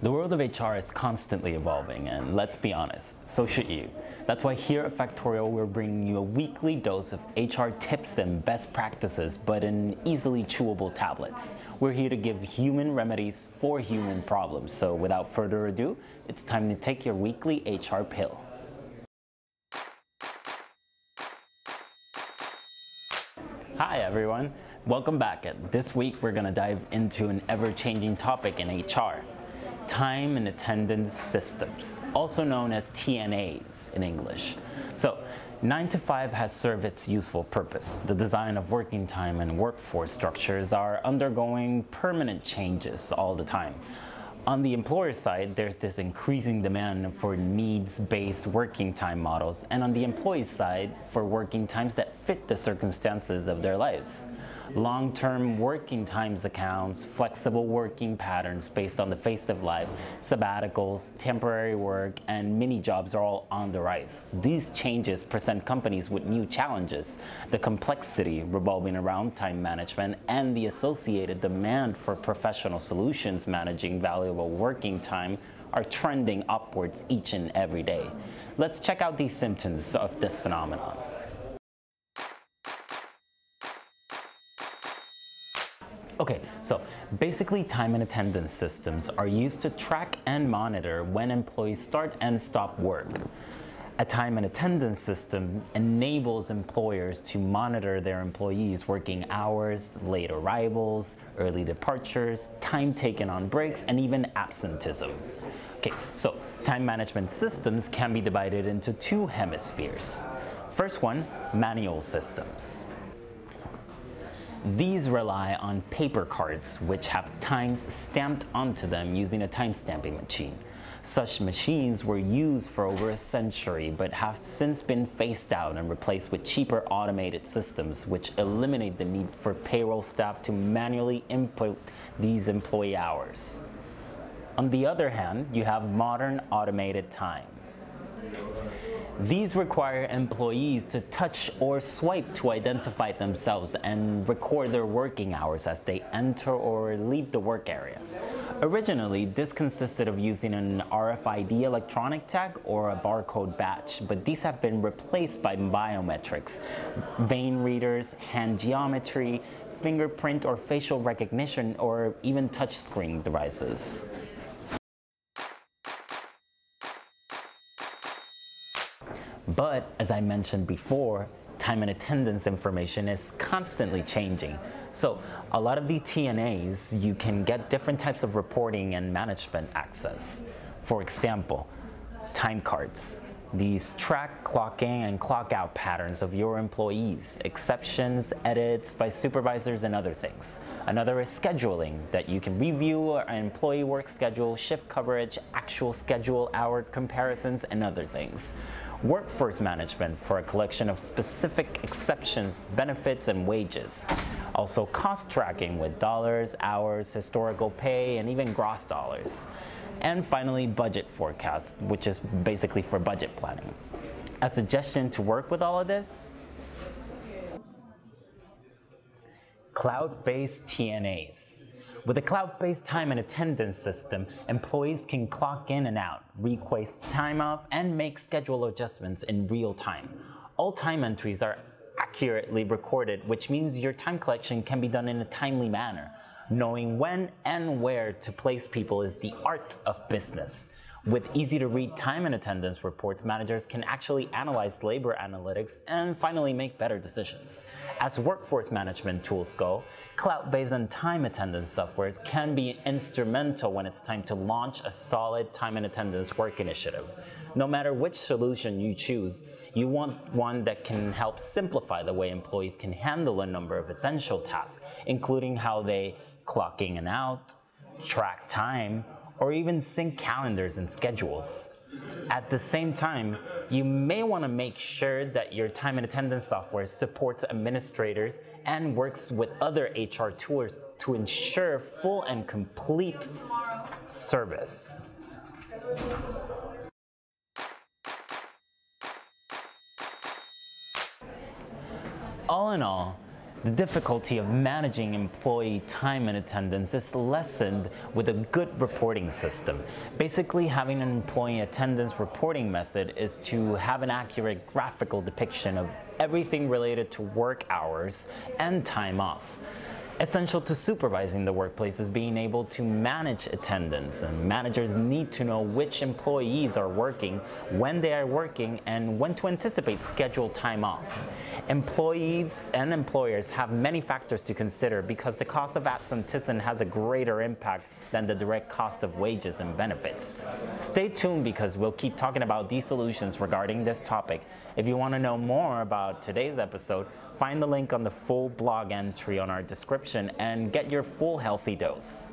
The world of HR is constantly evolving, and let's be honest, so should you. That's why here at Factorial, we're bringing you a weekly dose of HR tips and best practices, but in easily chewable tablets. We're here to give human remedies for human problems. So without further ado, it's time to take your weekly HR pill. Hi everyone, welcome back. This week we're going to dive into an ever-changing topic in HR, time and attendance systems, also known as TNAs in English. So 9 to 5 has served its useful purpose. The design of working time and workforce structures are undergoing permanent changes all the time. On the employer side, there's this increasing demand for needs-based working time models, and on the employee side, for working times that fit the circumstances of their lives long-term working times accounts, flexible working patterns based on the face of life, sabbaticals, temporary work, and mini jobs are all on the rise. These changes present companies with new challenges. The complexity revolving around time management and the associated demand for professional solutions managing valuable working time are trending upwards each and every day. Let's check out these symptoms of this phenomenon. Okay, so basically time and attendance systems are used to track and monitor when employees start and stop work. A time and attendance system enables employers to monitor their employees' working hours, late arrivals, early departures, time taken on breaks, and even absenteeism. Okay, so time management systems can be divided into two hemispheres. First one, manual systems. These rely on paper cards which have times stamped onto them using a time stamping machine. Such machines were used for over a century but have since been phased out and replaced with cheaper automated systems which eliminate the need for payroll staff to manually input these employee hours. On the other hand, you have modern automated time. These require employees to touch or swipe to identify themselves and record their working hours as they enter or leave the work area. Originally, this consisted of using an RFID electronic tag or a barcode badge, but these have been replaced by biometrics, vein readers, hand geometry, fingerprint or facial recognition, or even touchscreen devices. But as I mentioned before, time and attendance information is constantly changing. So a lot of the TNAs, you can get different types of reporting and management access. For example, time cards. These track clocking and clock out patterns of your employees, exceptions, edits by supervisors, and other things. Another is scheduling, that you can review an employee work schedule, shift coverage, actual schedule, hour comparisons, and other things. Workforce management for a collection of specific exceptions, benefits, and wages. Also cost tracking with dollars, hours, historical pay, and even gross dollars. And finally, budget forecast, which is basically for budget planning. A suggestion to work with all of this? Cloud-based TNAs. With a cloud-based time and attendance system, employees can clock in and out, request time off, and make schedule adjustments in real time. All time entries are accurately recorded, which means your time collection can be done in a timely manner. Knowing when and where to place people is the art of business. With easy to read time and attendance reports, managers can actually analyze labor analytics and finally make better decisions. As workforce management tools go, cloud-based and time attendance softwares can be instrumental when it's time to launch a solid time and attendance work initiative. No matter which solution you choose, you want one that can help simplify the way employees can handle a number of essential tasks, including how they clock in and out, track time, or even sync calendars and schedules. At the same time, you may want to make sure that your time and attendance software supports administrators and works with other HR tools to ensure full and complete service. All in all, The difficulty of managing employee time and attendance is lessened with a good reporting system. Basically, having an employee attendance reporting method is to have an accurate graphical depiction of everything related to work hours and time off. Essential to supervising the workplace is being able to manage attendance, and managers need to know which employees are working, when they are working, and when to anticipate scheduled time off. Employees and employers have many factors to consider because the cost of absenteeism has a greater impact than the direct cost of wages and benefits. Stay tuned because we'll keep talking about these solutions regarding this topic. If you want to know more about today's episode, Find the link on the full blog entry on our description and get your full healthy dose.